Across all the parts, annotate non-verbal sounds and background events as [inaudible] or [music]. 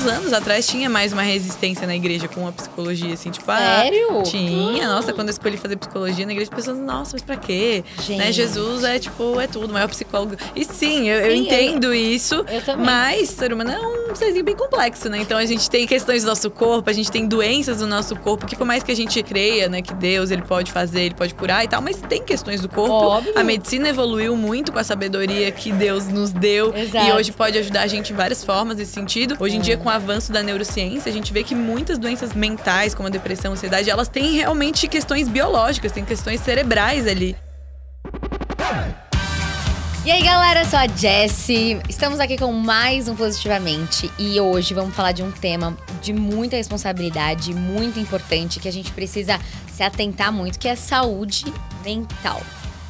uns anos atrás tinha mais uma resistência na igreja com a psicologia, assim, tipo, Sério? ah, tinha. Nossa, quando eu escolhi fazer psicologia na igreja, as pessoas, nossa, mas pra quê? Gente. Né? Jesus é, tipo, é tudo, o maior psicólogo. E sim, eu, eu Sim, eu- entendo isso. Eu também. Mas ser humano é um serzinho bem complexo, né? Então a gente tem questões do nosso corpo, a gente tem doenças do nosso corpo, que por mais que a gente creia, né, que Deus ele pode fazer, ele pode curar e tal, mas tem questões do corpo. Óbvio. A medicina evoluiu muito com a sabedoria que Deus nos deu Exato. e hoje pode ajudar a gente em várias formas nesse sentido. Hoje em dia, com o avanço da neurociência, a gente vê que muitas doenças mentais, como a depressão, a ansiedade, elas têm realmente questões biológicas, têm questões cerebrais ali. E aí, galera, eu sou a Jessie. Estamos aqui com mais um Positivamente. E hoje vamos falar de um tema de muita responsabilidade, muito importante, que a gente precisa se atentar muito, que é a saúde mental.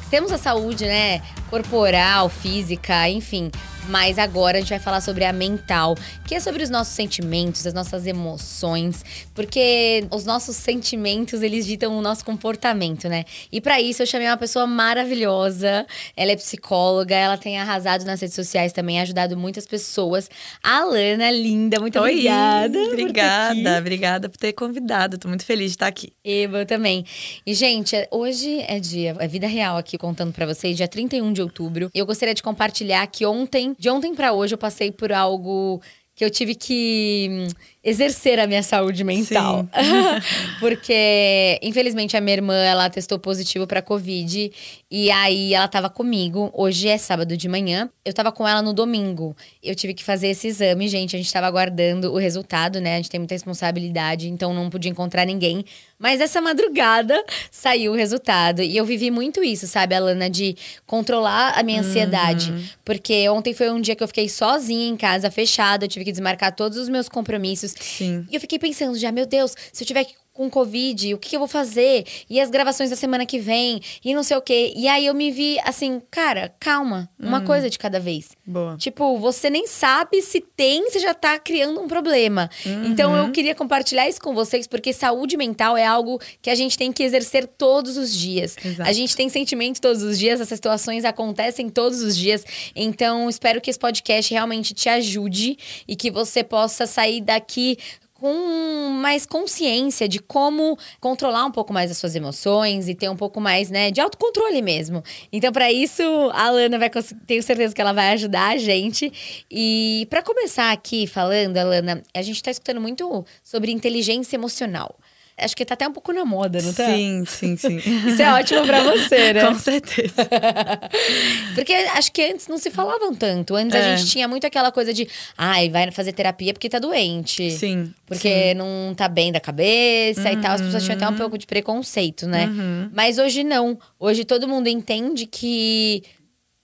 Temos a saúde, né, corporal, física, enfim. Mas agora a gente vai falar sobre a mental, que é sobre os nossos sentimentos, as nossas emoções, porque os nossos sentimentos, eles ditam o nosso comportamento, né? E para isso eu chamei uma pessoa maravilhosa. Ela é psicóloga, ela tem arrasado nas redes sociais também, ajudado muitas pessoas. A Lana, linda, muito Oi, obrigada. Obrigada, obrigada por ter convidado. Tô muito feliz de estar aqui. Eva, eu também. E, gente, hoje é dia, é vida real aqui contando pra vocês, dia 31 de outubro. Eu gostaria de compartilhar que ontem, de ontem pra hoje, eu passei por algo que eu tive que hum, exercer a minha saúde mental. [laughs] Porque, infelizmente, a minha irmã, ela testou positivo pra Covid. E aí, ela tava comigo. Hoje é sábado de manhã. Eu tava com ela no domingo. Eu tive que fazer esse exame, gente. A gente tava aguardando o resultado, né? A gente tem muita responsabilidade, então não podia encontrar ninguém. Mas essa madrugada [laughs] saiu o resultado. E eu vivi muito isso, sabe, Alana? De controlar a minha ansiedade. Porque ontem foi um dia que eu fiquei sozinha em casa, fechada. Eu tive que desmarcar todos os meus compromissos. Sim. E eu fiquei pensando já, meu Deus, se eu tiver que- com Covid, o que, que eu vou fazer? E as gravações da semana que vem? E não sei o quê. E aí eu me vi assim, cara, calma. Uma coisa de cada vez. Boa. Tipo, você nem sabe se tem, você já tá criando um problema. Então eu queria compartilhar isso com vocês, porque saúde mental é algo que a gente tem que exercer todos os dias. Exato. A gente tem sentimento todos os dias, essas situações acontecem todos os dias. Então, espero que esse podcast realmente te ajude e que você possa sair daqui com mais consciência de como controlar um pouco mais as suas emoções e ter um pouco mais, né, de autocontrole mesmo. Então, para isso, a Alana vai tenho certeza que ela vai ajudar a gente. E para começar aqui falando, Alana, a gente tá escutando muito sobre inteligência emocional. Acho que tá até um pouco na moda, não tá? Sim, sim, sim. [laughs] Isso é ótimo pra você, [laughs] né? Com certeza. [laughs] Porque acho que antes não se falavam tanto. Antes a É. gente tinha muito aquela coisa de, ai, vai fazer terapia porque tá doente. Sim. Porque não tá bem da cabeça e tal. As pessoas tinham até um pouco de preconceito, né? Mas hoje não. Hoje todo mundo entende que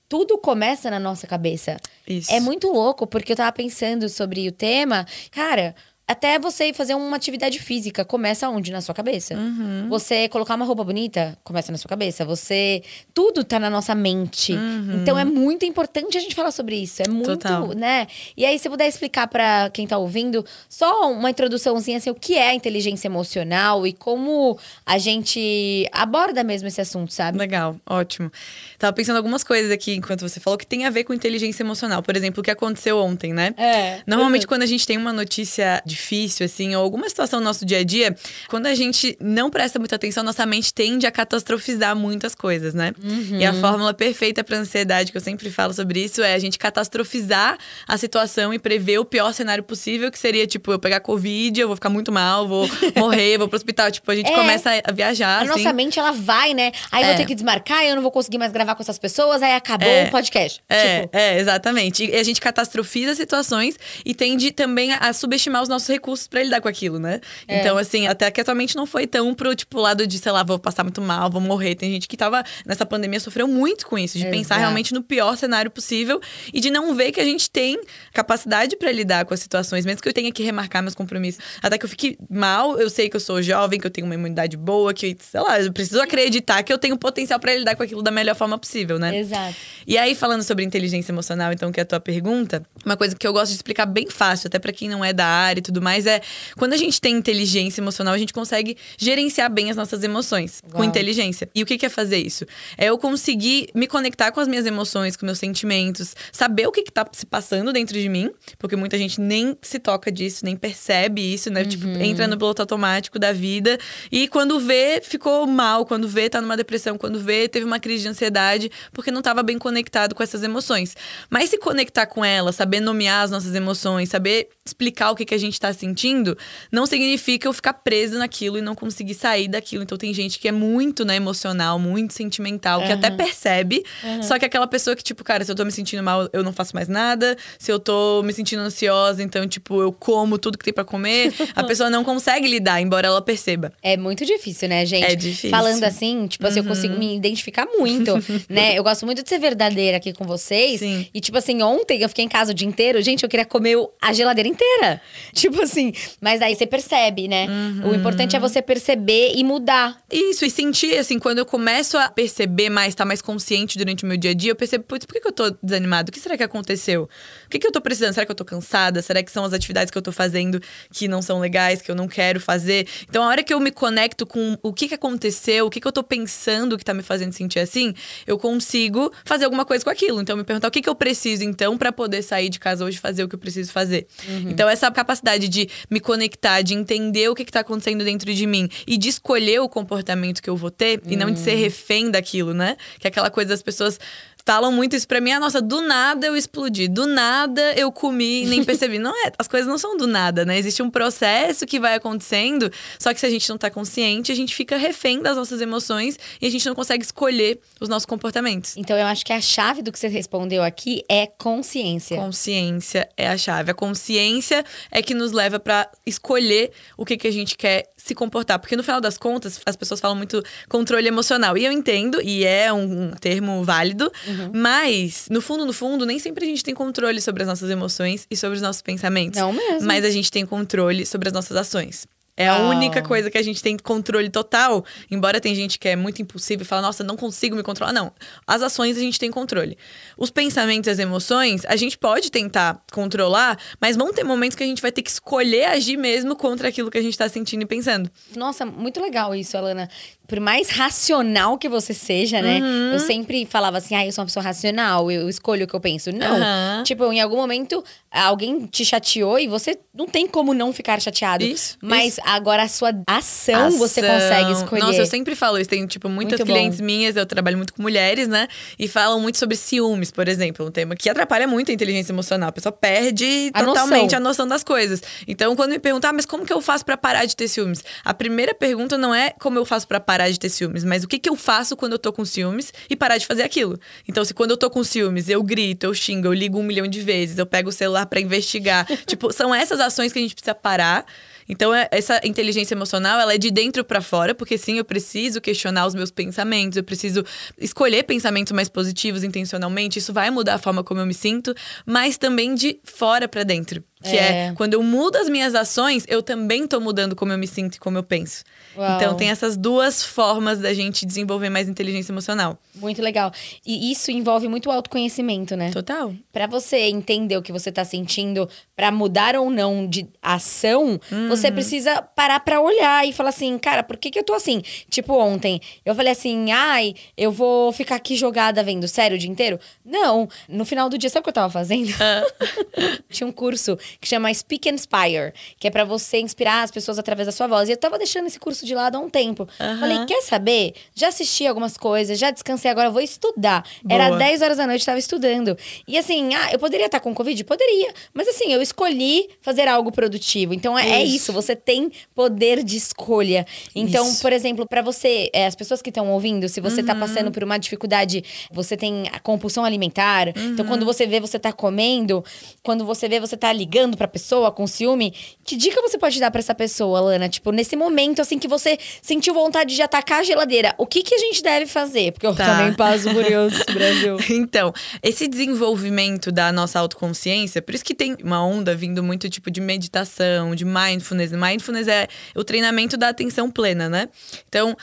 tudo começa na nossa cabeça. Isso. É muito louco, porque eu tava pensando sobre o tema. Cara, até você fazer uma atividade física começa onde? Na sua cabeça. Uhum. Você colocar uma roupa bonita começa na sua cabeça. Você. Tudo tá na nossa mente. Então é muito importante a gente falar sobre isso. É muito, Uhum. Total. né? E aí, se puder explicar pra quem tá ouvindo, só uma introduçãozinha assim, o que é inteligência emocional e como a gente aborda mesmo esse assunto, sabe? Legal, ótimo. Tava pensando algumas coisas aqui enquanto você falou que tem a ver com inteligência emocional. Por exemplo, o que aconteceu ontem, né? É. Normalmente, quando a gente tem uma notícia difícil, assim, ou alguma situação no nosso dia a dia, quando a gente não presta muita atenção, nossa mente tende a catastrofizar muitas coisas, né? E a fórmula perfeita pra ansiedade, que eu sempre falo sobre isso, é a gente catastrofizar a situação e prever o pior cenário possível, que seria, tipo, eu pegar Covid, eu vou ficar muito mal, vou [laughs] morrer, vou pro hospital. Tipo, a gente É. começa a viajar, A assim. nossa mente, ela vai, né? Aí É. vou ter que desmarcar, eu não vou conseguir mais gravar com essas pessoas, aí acabou É. o podcast. É, Tipo, é, exatamente. E a gente catastrofiza situações e tende também a subestimar os nossos recursos pra lidar com aquilo, né? É. Então, assim, até que atualmente não foi tão pro, tipo, lado de, sei lá, vou passar muito mal, vou morrer. Tem gente que tava nessa pandemia sofreu muito com isso, de pensar Exato. realmente no pior cenário possível e de não ver que a gente tem capacidade pra lidar com as situações, mesmo que eu tenha que remarcar meus compromissos. Até que eu fique mal, eu sei que eu sou jovem, que eu tenho uma imunidade boa, que, sei lá, eu preciso acreditar que eu tenho potencial pra lidar com aquilo da melhor forma possível, né? Exato. E aí, falando sobre inteligência emocional, então, que é a tua pergunta, uma coisa que eu gosto de explicar bem fácil, até pra quem não é da área e tudo tudo mais, é quando a gente tem inteligência emocional, a gente consegue gerenciar bem as nossas emoções Uau. com inteligência. E o que, que é fazer isso? É eu conseguir me conectar com as minhas emoções, com meus sentimentos, saber o que, que tá se passando dentro de mim, porque muita gente nem se toca disso, nem percebe isso, né? Tipo, uhum. Tipo, entra no piloto automático da vida e quando vê, ficou mal, quando vê, tá numa depressão, quando vê, teve uma crise de ansiedade, porque não estava bem conectado com essas emoções. Mas se conectar com elas, saber nomear as nossas emoções, saber explicar o que, que a gente está sentindo, não significa eu ficar preso naquilo e não conseguir sair daquilo. Então tem gente que é muito né, emocional, muito sentimental, que até percebe, uhum. só que aquela pessoa que, tipo, cara, se eu tô me sentindo mal, eu não faço mais nada. Se eu tô me sentindo ansiosa, então, tipo, eu como tudo que tem para comer. a [laughs] pessoa não consegue lidar, embora ela perceba. É muito difícil, né, gente? É difícil. Falando assim, tipo assim, eu consigo uhum. me identificar muito, [laughs] né? Eu gosto muito de ser verdadeira aqui com vocês. Sim. E, tipo assim, ontem eu fiquei em casa o dia inteiro, gente, eu queria comer a geladeira inteira. [laughs] Tipo assim, mas aí você percebe, né? Uhum. O importante é você perceber e mudar. Isso, e sentir, assim, quando eu começo a perceber mais, estar tá mais consciente durante o meu dia a dia, eu percebo, putz, por que, que eu tô desanimado? O que será que aconteceu? O que, que eu tô precisando? Será que eu tô cansada? Será que são as atividades que eu tô fazendo que não são legais, que eu não quero fazer? Então, a hora que eu me conecto com o que, que aconteceu, o que, que eu tô pensando que tá me fazendo sentir assim, eu consigo fazer alguma coisa com aquilo. Então, me perguntar o que, que eu preciso, então, para poder sair de casa hoje e fazer o que eu preciso fazer. Uhum. Então, essa capacidade de me conectar, de entender o que, que tá acontecendo dentro de mim e de escolher o comportamento que eu vou ter uhum. e não de ser uhum. refém daquilo, né? Que é aquela coisa das pessoas falam muito isso pra mim. Ah, nossa, do nada eu explodi. Do nada eu comi e nem percebi. [laughs] não é, as coisas não são do nada, né? Existe um processo que vai acontecendo. Só que se a gente não tá consciente, a gente fica refém das nossas emoções e a gente não consegue escolher os nossos comportamentos. Então eu acho que a chave do que você respondeu aqui é consciência. Consciência é a chave. A consciência é que nos leva para escolher o que, que a gente quer se comportar. Porque no final das contas, as pessoas falam muito controle emocional. E eu entendo, e é um termo válido, uhum. mas no fundo, no fundo, nem sempre a gente tem controle sobre as nossas emoções e sobre os nossos pensamentos. Não mesmo. Mas a gente tem controle sobre as nossas ações. É a única coisa que a gente tem controle total. Embora tem gente que é muito impulsiva e fala, nossa, não consigo me controlar. Não. As ações a gente tem controle. Os pensamentos, as emoções, a gente pode tentar controlar, mas vão ter momentos que a gente vai ter que escolher agir mesmo contra aquilo que a gente está sentindo e pensando. Nossa, muito legal isso, Alana por mais racional que você seja, né? Uhum. Eu sempre falava assim, ah, eu sou uma pessoa racional, eu escolho o que eu penso. Não. Uhum. Tipo, em algum momento alguém te chateou e você não tem como não ficar chateado. Isso. Mas isso. agora a sua ação, ação, você consegue escolher. Nossa, eu sempre falo isso. Tem, tipo, muitas muito clientes bom. minhas, eu trabalho muito com mulheres, né? E falam muito sobre ciúmes, por exemplo. Um tema que atrapalha muito a inteligência emocional. A pessoa perde a totalmente noção. a noção das coisas. Então, quando me perguntar, ah, mas como que eu faço para parar de ter ciúmes? A primeira pergunta não é como eu faço para parar parar de ter ciúmes, mas o que, que eu faço quando eu tô com ciúmes e parar de fazer aquilo. Então, se quando eu tô com ciúmes, eu grito, eu xingo, eu ligo um milhão de vezes, eu pego o celular para investigar. [laughs] tipo, são essas ações que a gente precisa parar então, é, essa inteligência emocional, ela é de dentro para fora, porque sim, eu preciso questionar os meus pensamentos, eu preciso escolher pensamentos mais positivos intencionalmente, isso vai mudar a forma como eu me sinto, mas também de fora para dentro. Que é. é. quando eu mudo as minhas ações, eu também tô mudando como eu me sinto e como eu penso. Uau. Então tem essas duas formas da gente desenvolver mais inteligência emocional. Muito legal. E isso envolve muito autoconhecimento, né? Total. Para você entender o que você tá sentindo, para mudar ou não de ação, uhum. você precisa parar para olhar e falar assim, cara, por que que eu tô assim? Tipo ontem, eu falei assim, ai, eu vou ficar aqui jogada vendo sério o dia inteiro? Não. No final do dia, sabe o que eu tava fazendo? Uh. [laughs] Tinha um curso que chama Speak and Inspire, que é para você inspirar as pessoas através da sua voz. E eu tava deixando esse curso de lado há um tempo. Uhum. Falei, quer saber? Já assisti algumas coisas, já descansei, agora vou estudar. Boa. Era 10 horas da noite, tava estudando. E assim, ah, eu poderia estar com Covid? Poderia. Mas assim, eu escolhi fazer algo produtivo. Então é isso, é isso você tem poder de escolha. Então, isso. por exemplo, para você, é, as pessoas que estão ouvindo, se você tá uhum. tá passando por uma dificuldade, você tem a compulsão alimentar. Uhum. Então, quando você vê, você tá comendo. Quando você vê, você tá ligando ligando pra pessoa com ciúme, que dica você pode dar para essa pessoa, Lana? Tipo, nesse momento, assim, que você sentiu vontade de atacar a geladeira, o que, que a gente deve fazer? Porque eu tá. também passo por isso, Brasil. [laughs] Então, esse desenvolvimento da nossa autoconsciência, por isso que tem uma onda vindo muito tipo de meditação, de mindfulness. Mindfulness é o treinamento da atenção plena, né? Então,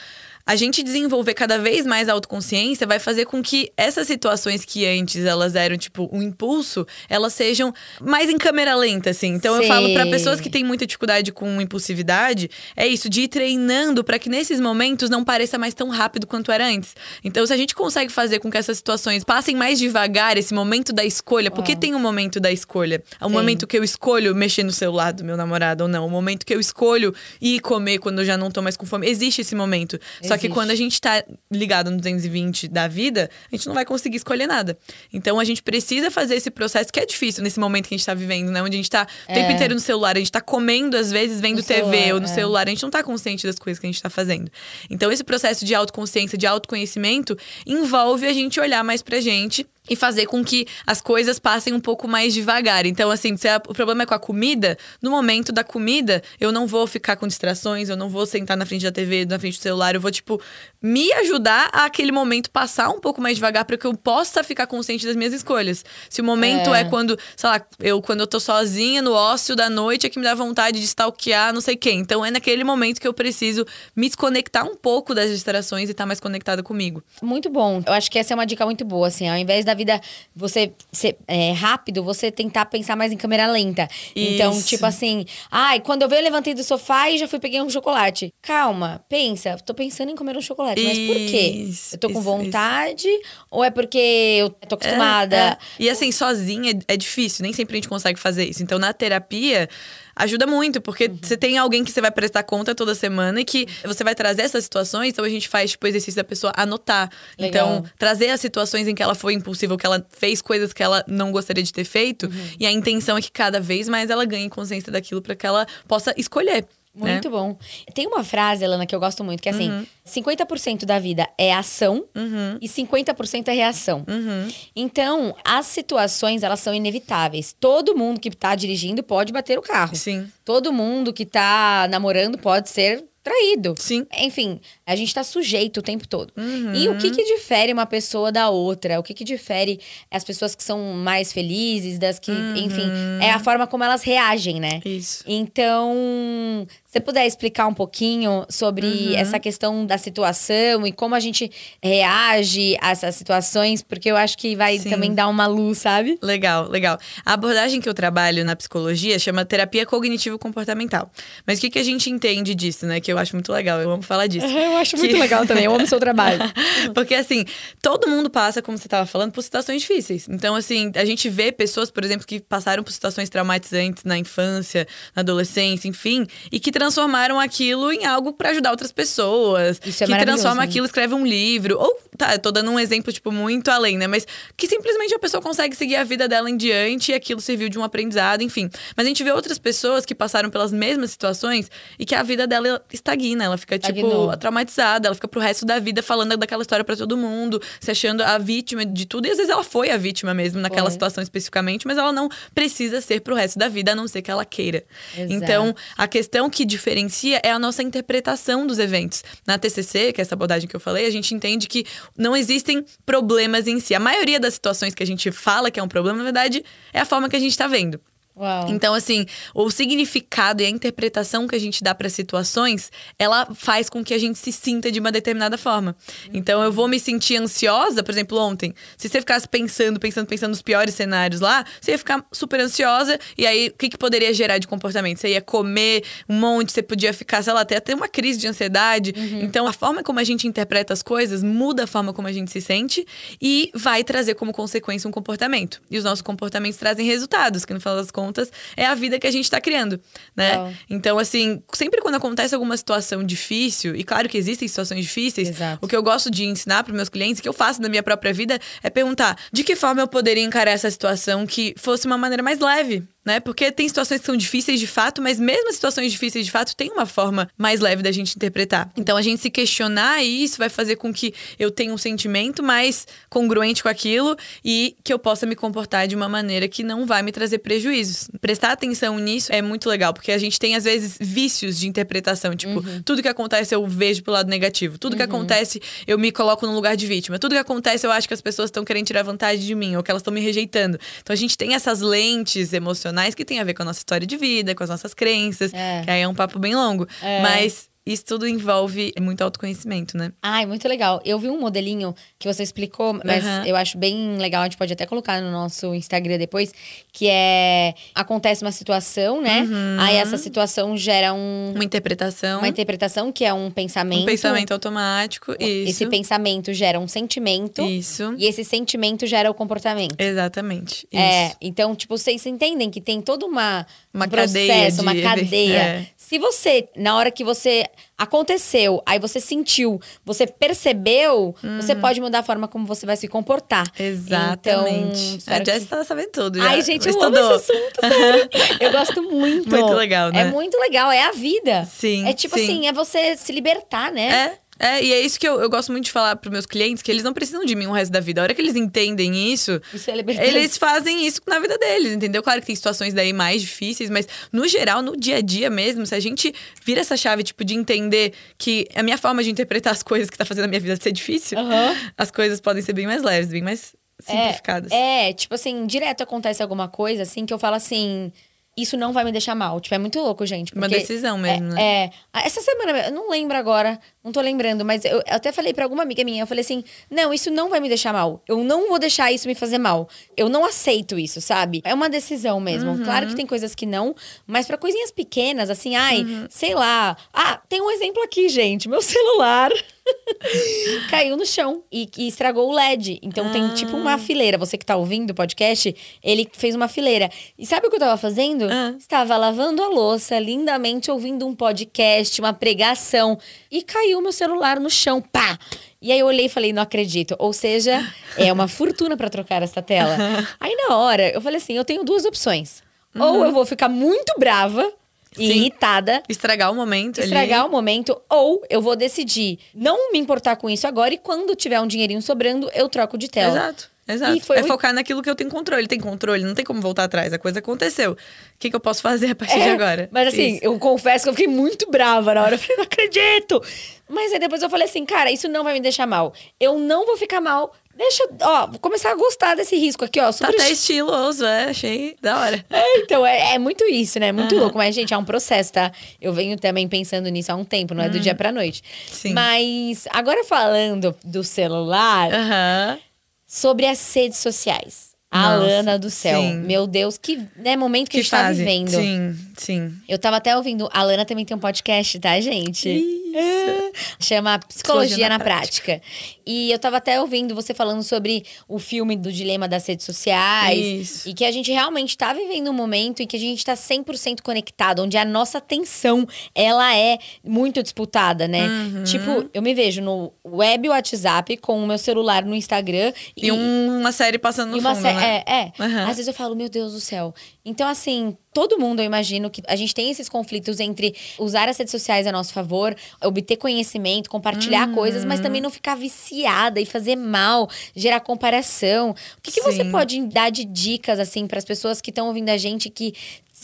a gente desenvolver cada vez mais a autoconsciência vai fazer com que essas situações que antes elas eram tipo um impulso, elas sejam mais em câmera lenta, assim. Então eu falo para pessoas que têm muita dificuldade com impulsividade, é isso, de ir treinando para que nesses momentos não pareça mais tão rápido quanto era antes. Então, se a gente consegue fazer com que essas situações passem mais devagar, esse momento da escolha, porque tem um momento da escolha. É o momento que eu escolho mexer no celular do meu namorado ou não. O momento que eu escolho ir comer quando eu já não tô mais com fome. Existe esse momento. Existe. Só que quando a gente tá ligado no 220 da vida, a gente não vai conseguir escolher nada. Então a gente precisa fazer esse processo que é difícil nesse momento que a gente tá vivendo, né? Onde a gente tá o é. tempo inteiro no celular, a gente tá comendo, às vezes, vendo no TV celular, ou no é. celular. A gente não tá consciente das coisas que a gente tá fazendo. Então, esse processo de autoconsciência, de autoconhecimento, envolve a gente olhar mais pra gente e fazer com que as coisas passem um pouco mais devagar. Então, assim, se o problema é com a comida, no momento da comida, eu não vou ficar com distrações, eu não vou sentar na frente da TV, na frente do celular, eu vou, tipo, me ajudar a aquele momento passar um pouco mais devagar para que eu possa ficar consciente das minhas escolhas. Se o momento é. é, quando, sei lá, eu quando eu tô sozinha no ócio da noite é que me dá vontade de stalkear não sei quem. Então é naquele momento que eu preciso me desconectar um pouco das distrações e estar tá mais conectada comigo. Muito bom. Eu acho que essa é uma dica muito boa, assim, ao invés da vida você ser é, rápido, você tentar pensar mais em câmera lenta. Então, Isso. Então, tipo assim, ai, quando eu veio, eu levantei do sofá e já fui peguei um chocolate. Calma, pensa, tô pensando em comer um chocolate, mas por quê? Eu tô com isso, vontade isso. ou é porque eu tô acostumada? É, é. E assim, sozinha é difícil, nem sempre a gente consegue fazer isso. Então, na terapia, ajuda muito, porque uhum. você tem alguém que você vai prestar conta toda semana e que você vai trazer essas situações, então a gente faz, tipo, o exercício da pessoa anotar. Legal. Então, trazer as situações em que ela foi impulsiva, que ela fez coisas que ela não gostaria de ter feito, uhum. e a intenção é que cada vez mais ela ganhe consciência daquilo para que ela possa escolher. Muito né? bom. Tem uma frase, Elana, que eu gosto muito, que é assim: uhum. 50% da vida é ação uhum. e 50% é reação. Uhum. Então, as situações, elas são inevitáveis. Todo mundo que tá dirigindo pode bater o carro. Sim. Todo mundo que tá namorando pode ser traído. Sim. Enfim, a gente tá sujeito o tempo todo. Uhum. E o que que difere uma pessoa da outra? O que que difere as pessoas que são mais felizes, das que, uhum. enfim, é a forma como elas reagem, né? Isso. Então, você puder explicar um pouquinho sobre uhum. essa questão da situação e como a gente reage a essas situações, porque eu acho que vai Sim. também dar uma luz, sabe? Legal, legal. A abordagem que eu trabalho na psicologia chama terapia cognitivo-comportamental. Mas o que, que a gente entende disso, né? Que eu acho muito legal, eu amo falar disso. [laughs] eu acho que... muito legal também, eu amo seu trabalho. [laughs] porque assim, todo mundo passa, como você estava falando, por situações difíceis. Então, assim, a gente vê pessoas, por exemplo, que passaram por situações traumatizantes na infância, na adolescência, enfim, e que transformaram aquilo em algo para ajudar outras pessoas. Isso é que transforma né? aquilo, escreve um livro. Ou, tá, eu tô dando um exemplo, tipo, muito além, né? Mas que simplesmente a pessoa consegue seguir a vida dela em diante e aquilo serviu de um aprendizado, enfim. Mas a gente vê outras pessoas que passaram pelas mesmas situações e que a vida dela estagna. Ela fica, tipo, Estagnou. tipo, traumatizada. Ela fica pro resto da vida falando daquela história para todo mundo, se achando a vítima de tudo. E às vezes ela foi a vítima mesmo naquela foi. situação especificamente, mas ela não precisa ser pro resto da vida, a não ser que ela queira. Exato. Então, a questão que diferencia é a nossa interpretação dos eventos. Na TCC, que é essa abordagem que eu falei, a gente entende que não existem problemas em si. A maioria das situações que a gente fala que é um problema, na verdade, é a forma que a gente está vendo. Uau. Então, assim, o significado e a interpretação que a gente dá para situações, ela faz com que a gente se sinta de uma determinada forma. Então, eu vou me sentir ansiosa, por exemplo, ontem. Se você ficasse pensando, pensando, pensando nos piores cenários lá, você ia ficar super ansiosa. E aí, o que, que poderia gerar de comportamento? Você ia comer um monte, você podia ficar, sei lá, até ter uma crise de ansiedade. Uhum. Então, a forma como a gente interpreta as coisas muda a forma como a gente se sente e vai trazer como consequência um comportamento. E os nossos comportamentos trazem resultados, que no final das contas contas, é a vida que a gente está criando, né? Então, assim, sempre quando acontece alguma situação difícil, e claro que existem situações difíceis, Exato. o que eu gosto de ensinar para meus clientes, que eu faço na minha própria vida, é perguntar de que forma eu poderia encarar essa situação que fosse uma maneira mais leve, né? Porque tem situações que são difíceis de fato, mas mesmo as situações difíceis de fato tem uma forma mais leve da gente interpretar. Então a gente se questionar isso vai fazer com que eu tenha um sentimento mais congruente com aquilo e que eu possa me comportar de uma maneira que não vai me trazer prejuízos. Prestar atenção nisso é muito legal, porque a gente tem às vezes vícios de interpretação, tipo, uhum. tudo que acontece eu vejo pelo lado negativo, tudo uhum. que acontece eu me coloco no lugar de vítima, tudo que acontece eu acho que as pessoas estão querendo tirar vantagem de mim ou que elas estão me rejeitando. Então a gente tem essas lentes emocionais emocionais que tem a ver com a nossa história de vida, com as nossas crenças, é. que aí é um papo bem longo. É. Mas isso tudo envolve muito autoconhecimento, né? Ai, muito legal. Eu vi um modelinho que você explicou, mas Aham. eu acho bem legal, a gente pode até colocar no nosso Instagram depois, que é acontece uma situação, né? Uhum. Aí essa situação gera um, Uma interpretação, uma interpretação que é um pensamento. um pensamento automático. Isso. Esse pensamento gera um sentimento Isso. e esse sentimento gera o comportamento. Exatamente. É, Isso. então, tipo, vocês entendem que tem toda uma, Uma um processo, cadeia de- uma cadeia. [laughs] é. Se você, na hora que você aconteceu, aí você sentiu, você percebeu, você pode mudar a forma como você vai se comportar. Exatamente. Então, a Jess que- tá sabendo tudo. Ai, já gente, eu amo estudou. esse assunto, sério. Eu gosto [laughs] muito. Muito legal, né? É muito legal, é a vida. Sim, É tipo sim. assim, é você se libertar, né? É. É, e é isso que eu, eu gosto muito de falar pros meus clientes, que eles não precisam de mim o resto da vida. A hora que eles entendem isso, Isso é eles fazem isso na vida deles, entendeu? Claro que tem situações daí mais difíceis, mas no geral, no dia a dia mesmo, se a gente vira essa chave, tipo, de entender que a minha forma de interpretar as coisas que tá fazendo a minha vida ser difícil, Aham. as coisas podem ser bem mais leves, bem mais simplificadas. É, tipo assim, direto acontece alguma coisa assim que eu falo assim, isso não vai me deixar mal. Tipo, é muito louco, gente. Uma decisão mesmo, né? É, essa semana, eu não lembro agora, não tô lembrando, mas eu, eu até falei pra alguma amiga minha, eu falei assim: não, isso não vai me deixar mal. Eu não vou deixar isso me fazer mal. Eu não aceito isso, sabe? É uma decisão mesmo. Uhum. Claro que tem coisas que não, mas pra coisinhas pequenas, assim, ai, Uhum. sei lá. Ah, tem um exemplo aqui, gente. Meu [laughs] celular [laughs] caiu no chão e, e estragou o LED. Então tem tipo Ah. uma fileira. Você que tá ouvindo o podcast, ele fez uma fileira. E sabe o que eu tava fazendo? Ah. Estava lavando a louça, lindamente ouvindo um podcast, uma pregação. E caiu meu celular no chão. Pá! E aí eu olhei e falei, não acredito. Ou seja, é uma [laughs] fortuna pra trocar essa tela. [laughs] Aí na hora, eu falei assim, eu tenho duas opções. Ou eu vou ficar muito brava e Sim. irritada Estragar o momento estragar ali. o momento, ou eu vou decidir não me importar com isso agora e quando tiver um dinheirinho sobrando, eu troco de tela. Exato. Exato. Foi é focar naquilo que eu tenho controle. Tem controle, não tem como voltar atrás. A coisa aconteceu. O que, que eu posso fazer a partir de É, agora? Mas assim, Isso. eu confesso que eu fiquei muito brava na hora. Eu falei, não acredito! Mas aí depois eu falei assim, cara, isso não vai me deixar mal. Eu não vou ficar mal. Deixa, ó, vou começar a gostar desse risco aqui, ó. Tá Super até estiloso, é. Achei da hora. É, então, é, é muito isso, né? Muito Aham. louco. Mas, gente, é um processo, tá? Eu venho também pensando nisso há um tempo, não é do dia pra noite. Sim. Mas, agora falando do celular, Aham. Sobre as redes sociais. A Nossa, Alana do céu. sim. Meu Deus, que né, momento que, a Que gente tá fase. vivendo. Sim, sim. Eu tava até ouvindo. A Alana também tem um podcast, tá, gente? Isso. É. Chama Psicologia, na, prática. E eu tava até ouvindo você falando sobre o filme do dilema das redes sociais. Isso. E que a gente realmente tá vivendo um momento em que a gente tá 100% conectado, onde a nossa atenção, ela é muito disputada, né? Uhum. Tipo, eu me vejo no web WhatsApp com o meu celular no Instagram. E, um- uma série passando no E fundo, né? É, é. Aham. Às vezes eu falo, meu Deus do céu. Então, assim, todo mundo, eu imagino que a gente tem esses conflitos entre usar as redes sociais a nosso favor, obter conhecimento, compartilhar Uhum. coisas, mas também não ficar viciada e fazer mal, gerar comparação. O que, que você pode dar de dicas, assim, para as pessoas que estão ouvindo a gente que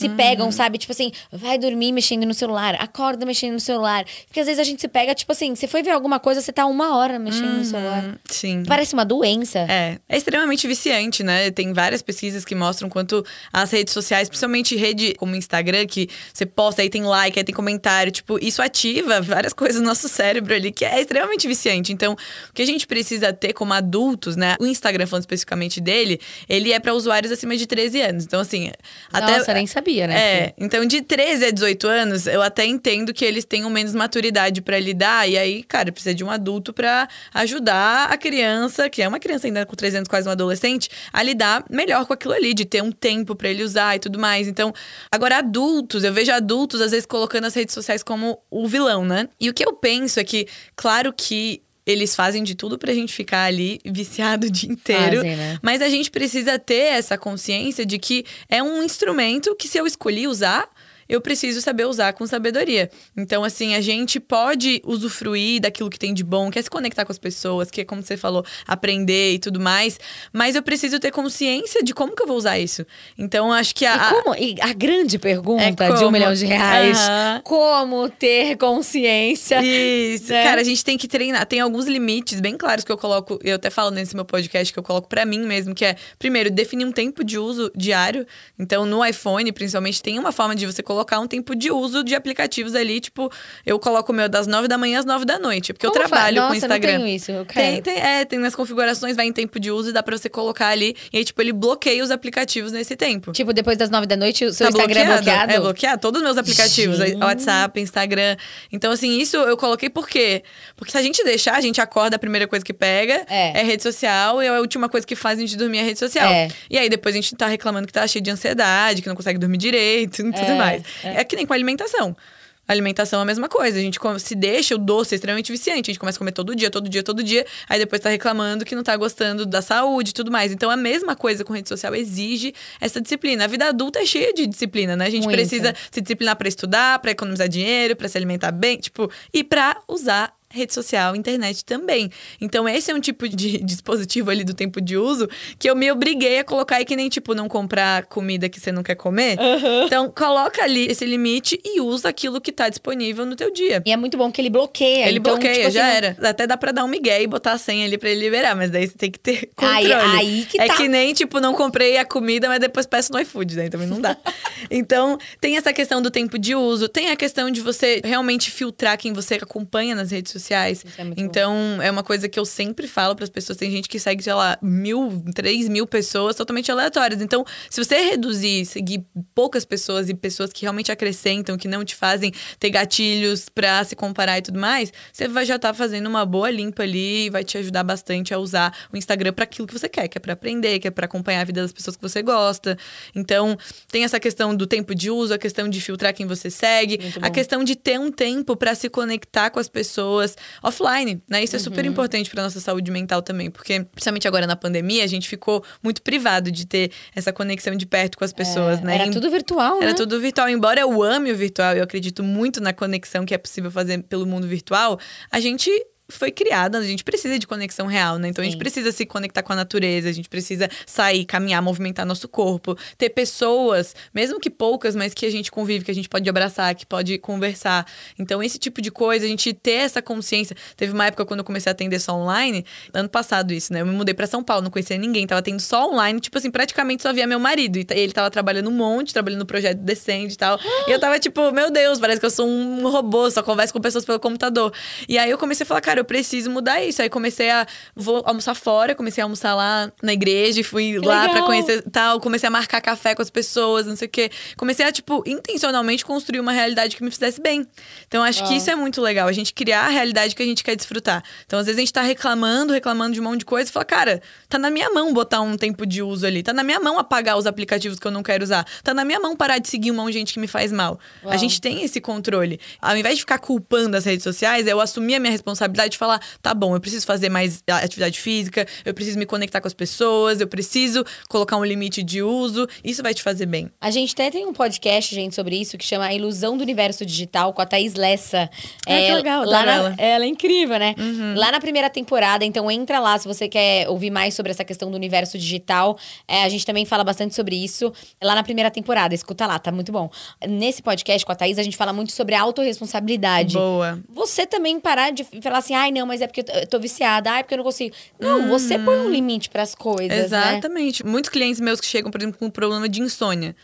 se Uhum. pegam, sabe? Tipo assim, vai dormir mexendo no celular, acorda mexendo no celular. Porque às vezes a gente se pega, tipo assim, você foi ver alguma coisa, você tá uma hora mexendo no celular. Hum, Sim. Parece uma doença. É, é extremamente viciante, né? Tem várias pesquisas que mostram quanto as redes sociais, principalmente rede como Instagram, que você posta, aí tem like, aí tem comentário, tipo, isso ativa várias coisas no nosso cérebro ali, que é extremamente viciante. Então, o que a gente precisa ter como adultos, né? O Instagram, falando especificamente dele, ele é para usuários acima de 13 anos. Então, assim, até. Nossa, nem sabia, né? É, então de 13 a 18 anos, eu até entendo que eles tenham menos maturidade pra lidar. E aí, cara, precisa de um adulto pra ajudar a criança, que é uma criança ainda com 13 anos, quase um adolescente, a lidar melhor com aquilo ali, de ter um tempo pra ele usar e tudo mais. Então, agora adultos, eu vejo adultos às vezes colocando as redes sociais como o vilão, né? E o que eu penso é que, claro que eles fazem de tudo pra gente ficar ali viciado o dia inteiro. Fazem, né? Mas a gente precisa ter essa consciência de que é um instrumento que, se eu escolhi usar, eu preciso saber usar com sabedoria. Então, assim, a gente pode usufruir daquilo que tem de bom, que é se conectar com as pessoas, que é, como você falou, aprender e tudo mais. Mas eu preciso ter consciência de como que eu vou usar isso. Então, acho que a. E como? E a grande pergunta É de um como? milhão de reais: como ter consciência? Isso, né? cara, a gente tem que treinar. Tem alguns limites bem claros que eu coloco, eu até falo nesse meu podcast que eu coloco pra mim mesmo, que é, primeiro, definir um tempo de uso diário. Então, no iPhone, principalmente, tem uma forma de você colocar um tempo de uso de aplicativos ali, tipo, eu coloco o meu das 9 da manhã às 9 da noite, porque Como eu trabalho Nossa, com Instagram. Eu não tenho isso, eu Tem, quero. tem, é, tem nas configurações, vai em tempo de uso e dá pra você colocar ali. E aí, tipo, ele bloqueia os aplicativos nesse tempo. Tipo, depois das nove da noite, o seu Tá Instagram é bloqueado? É bloqueado. Todos os meus aplicativos. Gente. WhatsApp, Instagram. Então, assim, isso eu coloquei por quê? Porque se a gente deixar, a gente acorda, a primeira coisa que pega É. rede social. E a última coisa que faz a gente dormir é rede social. É. E aí, depois a gente tá reclamando que tá cheio de ansiedade, que não consegue dormir direito [laughs] e tudo É, mais. É. É. que nem com a alimentação. A alimentação é a mesma coisa. A gente se deixa o doce é extremamente viciante. A gente começa a comer todo dia, todo dia, todo dia. Aí depois tá reclamando que não tá gostando da saúde e tudo mais. Então a mesma coisa com rede social exige essa disciplina. A vida adulta é cheia de disciplina, né? A gente Muita. precisa se disciplinar pra estudar, pra economizar dinheiro, pra se alimentar bem, tipo, e pra usar rede social, internet também. Então esse é um tipo de [laughs] dispositivo ali do tempo de uso que eu me obriguei a colocar e que nem tipo não comprar comida que você não quer comer. Então coloca ali esse limite e usa aquilo que tá disponível no teu dia. E é muito bom que ele bloqueia. Ele então, bloqueia, tipo assim, já não- era. Até dá pra dar um migué e botar a senha ali pra ele liberar, mas daí você tem que ter [laughs] Aí- controle. aí que é tá. que nem, tipo, não comprei a comida, mas depois peço no iFood, daí também não dá. [laughs] então, tem essa questão do tempo de uso, tem a questão de você realmente filtrar quem você acompanha nas redes sociais. Isso é então, é uma coisa que eu sempre falo pras pessoas. Tem gente que segue, sei lá, mil, três mil pessoas totalmente aleatórias. Então, se você reduzir, seguir poucas pessoas e pessoas que realmente acrescentam, que não te fazem ter gatilhos pra se comparar e tudo mais, você vai já estar fazendo uma boa limpa ali e vai te ajudar bastante a usar o Instagram pra aquilo que você quer, que é pra aprender, que é pra acompanhar a vida das pessoas que você gosta. Então, tem essa questão do tempo de uso, a questão de filtrar quem você segue, a bom. questão de ter um tempo pra se conectar com as pessoas offline, né? Isso é super Uhum. importante pra nossa saúde mental também, porque principalmente agora na pandemia, a gente ficou muito privado de ter essa conexão de perto com as pessoas, É, né? Era tudo virtual, né? era tudo virtual. Embora eu ame o virtual, eu acredito muito na conexão que é possível fazer pelo mundo virtual, a gente foi criada, a gente precisa de conexão real, né? Então a Sim. gente precisa se conectar com a natureza, a gente precisa sair, caminhar, movimentar nosso corpo, ter pessoas, mesmo que poucas, mas que a gente convive, que a gente pode abraçar, que pode conversar. Então esse tipo de coisa, a gente ter essa consciência. Teve uma época quando eu comecei a atender só online, ano passado isso, né? Eu me mudei pra São Paulo, não conhecia ninguém, tava atendendo só online, tipo assim, praticamente só via meu marido. E ele tava trabalhando um monte, trabalhando no projeto Descende e tal. e eu tava tipo, meu Deus, parece que eu sou um robô, só converso com pessoas pelo computador. E aí eu comecei a falar, cara, eu preciso mudar isso. Aí comecei a vou almoçar fora, comecei a almoçar lá na igreja e fui Que lá pra conhecer tal, comecei a marcar café com as pessoas, não sei o quê. Comecei a tipo intencionalmente construir uma realidade que me fizesse bem. Então acho que Uau. isso é muito legal, a gente criar a realidade que a gente quer desfrutar. Então às vezes a gente tá reclamando, reclamando de um monte de coisa e fala, cara, tá na minha mão botar um tempo de uso ali, tá na minha mão apagar os aplicativos que eu não quero usar, tá na minha mão parar de seguir um monte de gente que me faz mal. Uau. A gente tem esse controle. Ao invés de ficar culpando as redes sociais, eu assumir a minha responsabilidade de falar, tá bom, eu preciso fazer mais atividade física, eu preciso me conectar com as pessoas, eu preciso colocar um limite de uso. Isso vai te fazer bem. A gente até tem um podcast, gente, sobre isso, que chama A Ilusão do Universo Digital, com a Thaís Lessa. Ah, que legal, lá na- ela. Uhum. ela é incrível, né? Lá na primeira temporada, então entra lá se você quer ouvir mais sobre essa questão do universo digital. É, a gente também fala bastante sobre isso lá na primeira temporada. Escuta lá, tá muito bom. Nesse podcast com a Thaís, a gente fala muito sobre a autorresponsabilidade. Boa. Você também parar de falar assim, ai, não, mas é porque eu tô- viciada, ai, é porque eu não consigo. Não, você põe um limite pras coisas, né? Exatamente. Muitos clientes meus que chegam, por exemplo, com um problema de insônia,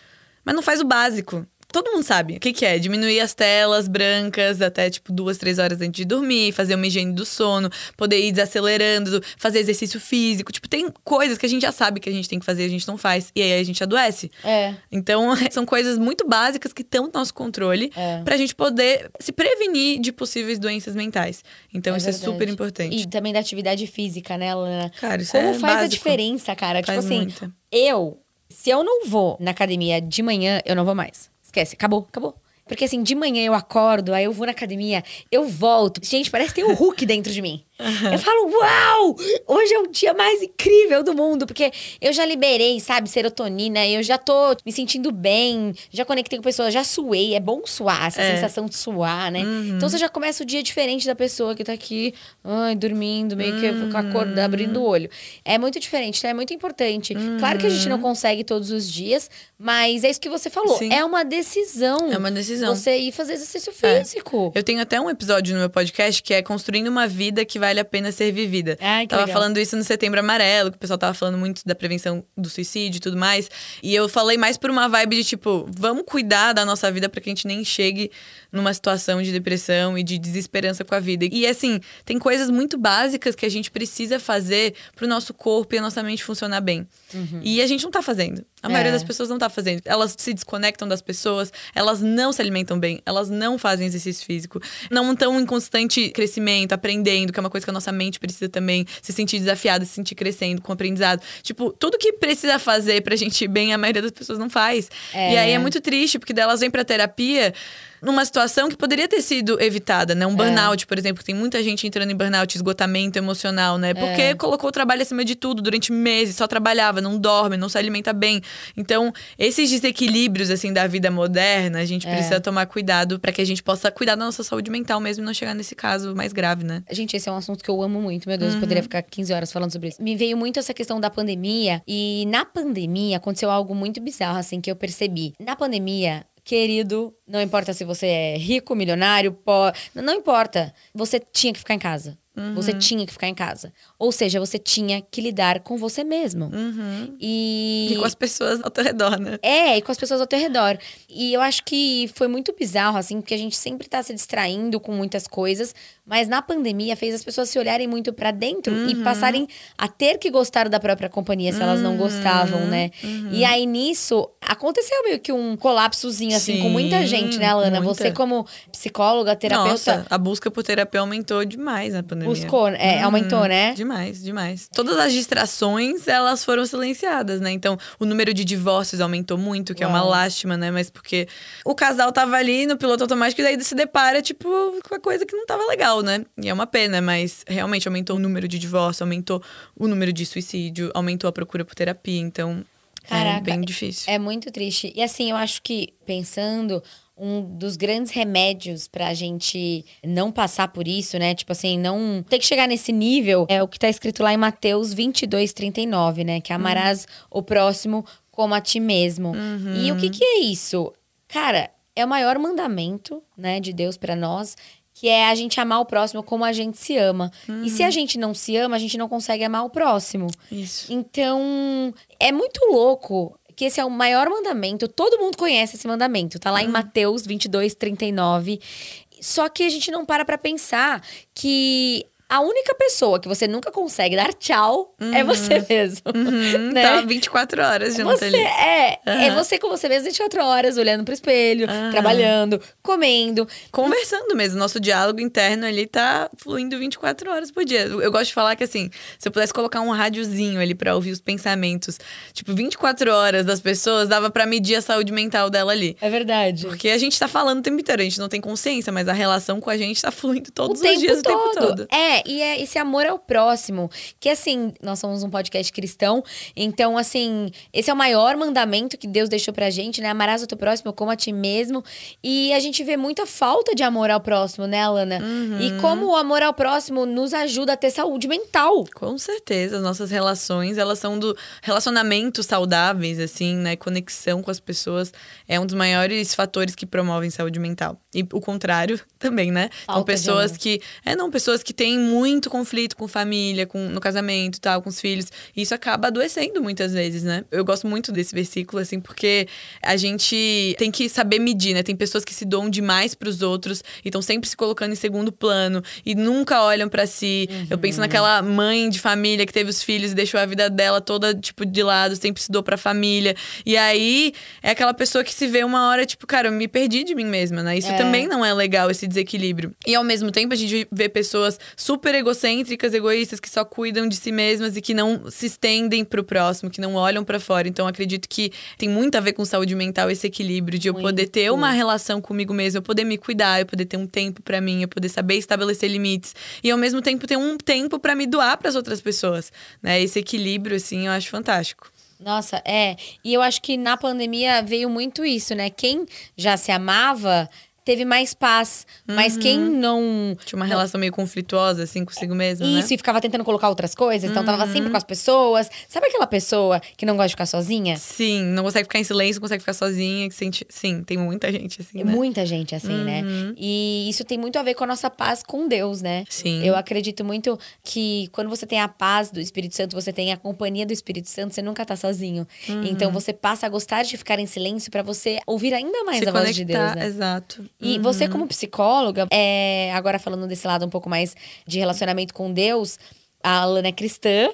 mas não faz o básico. Todo mundo sabe o que, que é. Diminuir as telas brancas até, tipo, duas, três horas antes de dormir, fazer uma higiene do sono, poder ir desacelerando, fazer exercício físico. Tipo, tem coisas que a gente já sabe que a gente tem que fazer e a gente não faz. E aí a gente adoece. É. Então, [laughs] são coisas muito básicas que estão no nosso controle É. pra gente poder se prevenir de possíveis doenças mentais. Então, É isso é verdade. super importante. E também da atividade física, né, Lana? Cara, isso Como é faz a básico. diferença, cara? Faz tipo assim, muita. eu, se eu não vou na academia de manhã, eu não vou mais. Esquece, acabou, acabou. Porque assim, de manhã eu acordo, aí eu vou na academia, eu volto. Gente, parece que tem um Hulk dentro de mim. Eu falo, uau! Hoje é o dia mais incrível do mundo, porque eu já liberei, sabe, serotonina, eu já tô me sentindo bem, já conectei com pessoas, já suei. É bom suar, essa É. sensação de suar, né? Então você já começa o dia diferente da pessoa que tá aqui, ai, dormindo, meio que com a cor, abrindo o olho. É muito diferente, então é muito importante. Claro que a gente não consegue todos os dias, mas é isso que você falou. Sim. É uma decisão. É uma decisão. Você ir fazer exercício É. físico. Eu tenho até um episódio no meu podcast que é Construindo uma Vida que vai vale a pena ser vivida. Ai, que tava legal. falando isso no Setembro Amarelo, que o pessoal tava falando muito da prevenção do suicídio e tudo mais. E eu falei mais por uma vibe de tipo, vamos cuidar da nossa vida para que a gente nem chegue numa situação de depressão e de desesperança com a vida. E assim, tem coisas muito básicas que a gente precisa fazer pro nosso corpo e a nossa mente funcionar bem. E a gente não tá fazendo. A maioria É. das pessoas não tá fazendo. Elas se desconectam das pessoas, elas não se alimentam bem, elas não fazem exercício físico, não estão em constante crescimento, aprendendo, que é uma coisa que a nossa mente precisa também, se sentir desafiada, se sentir crescendo com aprendizado. Tipo, tudo que precisa fazer pra gente ir bem, a maioria das pessoas não faz. É. E aí é muito triste, porque daí elas vêm pra terapia numa situação que poderia ter sido evitada, né? Um burnout, por exemplo, que tem muita gente entrando em burnout, esgotamento emocional, né? Porque colocou o trabalho acima de tudo durante meses, só trabalhava, não dorme, não se alimenta bem. Então, esses desequilíbrios assim da vida moderna, a gente precisa tomar cuidado para que a gente possa cuidar da nossa saúde mental mesmo e não chegar nesse caso mais grave, né? Gente, esse é um assunto que eu amo muito. Meu Deus, Uhum. eu poderia ficar 15 horas falando sobre isso. Me veio muito essa questão da pandemia. E na pandemia aconteceu algo muito bizarro, assim, que eu percebi. Na pandemia, querido, não importa se você é rico, milionário, pobre. Não importa. Você tinha que ficar em casa. Você Uhum. tinha que ficar em casa. Ou seja, você tinha que lidar com você mesmo. E... Uhum. E com as pessoas ao teu redor, né? É, e com as pessoas ao teu redor. E eu acho que foi muito bizarro, assim, porque a gente sempre tá se distraindo com muitas coisas, mas na pandemia fez as pessoas se olharem muito pra dentro e Uhum. passarem a ter que gostar da própria companhia se elas não Uhum. gostavam, né? E aí nisso aconteceu meio que um colapsozinho, assim, com muita Sim, gente, né, Alana? muita. Você, como psicóloga, terapeuta, Nossa, a busca por terapia aumentou demais na pandemia. Buscou, é, aumentou, né? Demais, demais. Todas as distrações, elas foram silenciadas, né? Então, o número de divórcios aumentou muito, que é uma Uau. lástima, né? Mas porque o casal tava ali no piloto automático e daí se depara, tipo, com a coisa que não tava legal, né? E é uma pena, mas realmente aumentou o número de divórcio, aumentou o número de suicídio, aumentou a procura por terapia. Então, é Caraca, bem difícil. É muito triste. E assim, eu acho que, pensando, um dos grandes remédios pra gente não passar por isso, né? Tipo assim, não ter que chegar nesse nível, é o que tá escrito lá em Mateus 22, 39, né? Que amarás o próximo como a ti mesmo. E o que que é isso? Cara, é o maior mandamento, né, de Deus pra nós. Que é a gente amar o próximo como a gente se ama. E se a gente não se ama, a gente não consegue amar o próximo. Isso. Então, é muito louco que esse é o maior mandamento. Todo mundo conhece esse mandamento. Tá lá em Mateus 22, 39. Só que a gente não para pra pensar que a única pessoa que você nunca consegue dar tchau é você mesmo. Uhum, [laughs] né? Tá 24 horas junto Você ali. é, é Aham. você com você mesmo 24 horas, olhando pro espelho, trabalhando, comendo. conversando mesmo. Nosso diálogo interno ali tá fluindo 24 horas por dia. Eu gosto de falar que assim, se eu pudesse colocar um rádiozinho ali pra ouvir os pensamentos, tipo, 24 horas das pessoas, dava pra medir a saúde mental dela ali. É verdade. Porque a gente tá falando o tempo inteiro, a gente não tem consciência, mas a relação com a gente tá fluindo todos o os dias, todo. o tempo todo. É, e é esse amor ao próximo. Que assim, nós somos um podcast cristão, então, assim, esse é o maior mandamento que Deus deixou pra gente, né? Amarás o teu próximo como a ti mesmo. E a gente vê muita falta de amor ao próximo, né, Alana? Uhum. E como o amor ao próximo nos ajuda a ter saúde mental. Com certeza, as nossas relações, elas são do relacionamentos saudáveis, assim, né? Conexão com as pessoas é um dos maiores fatores que promovem saúde mental. E o contrário [laughs] também, né? Então, Falta de pessoas que. É, não, pessoas que têm muito conflito com família, com, no casamento e tal, com os filhos. E isso acaba adoecendo muitas vezes, né? Eu gosto muito desse versículo, assim, porque a gente tem que saber medir, né? Tem pessoas que se doam demais pros outros e estão sempre se colocando em segundo plano e nunca olham pra si. Eu penso naquela mãe de família que teve os filhos e deixou a vida dela toda, tipo, de lado, sempre se doou pra família. E aí é aquela pessoa que se vê uma hora, tipo, cara, eu me perdi de mim mesma, né? Isso É. também não é legal, esse desequilíbrio. E ao mesmo tempo, a gente vê pessoas super egocêntricas, egoístas, que só cuidam de si mesmas e que não se estendem pro próximo, que não olham pra fora. Então, acredito que tem muito a ver com saúde mental esse equilíbrio de eu poder ter Muito. uma relação comigo mesma, eu poder me cuidar, eu poder ter um tempo pra mim, eu poder saber estabelecer limites e ao mesmo tempo ter um tempo pra me doar pras outras pessoas, né? Esse equilíbrio assim, eu acho fantástico. Nossa, é. E eu acho que na pandemia veio muito isso, né? Quem já se amava teve mais paz. Mas quem não. Tinha uma relação meio conflituosa, assim, consigo mesmo, né? Isso, e ficava tentando colocar outras coisas, então tava sempre com as pessoas. Sabe aquela pessoa que não gosta de ficar sozinha? Sim, não consegue ficar em silêncio, não consegue ficar sozinha, que sente... Sim, tem muita gente assim, né? Muita gente assim, né? E isso tem muito a ver com a nossa paz com Deus, né? Sim. Eu acredito muito que quando você tem a paz do Espírito Santo, você tem a companhia do Espírito Santo, você nunca tá sozinho. Então você passa a gostar de ficar em silêncio pra você ouvir ainda mais Se a voz de Deus, conectar, né? exato. E você, como psicóloga, é, agora falando desse lado um pouco mais de relacionamento com Deus, a Alana é cristã,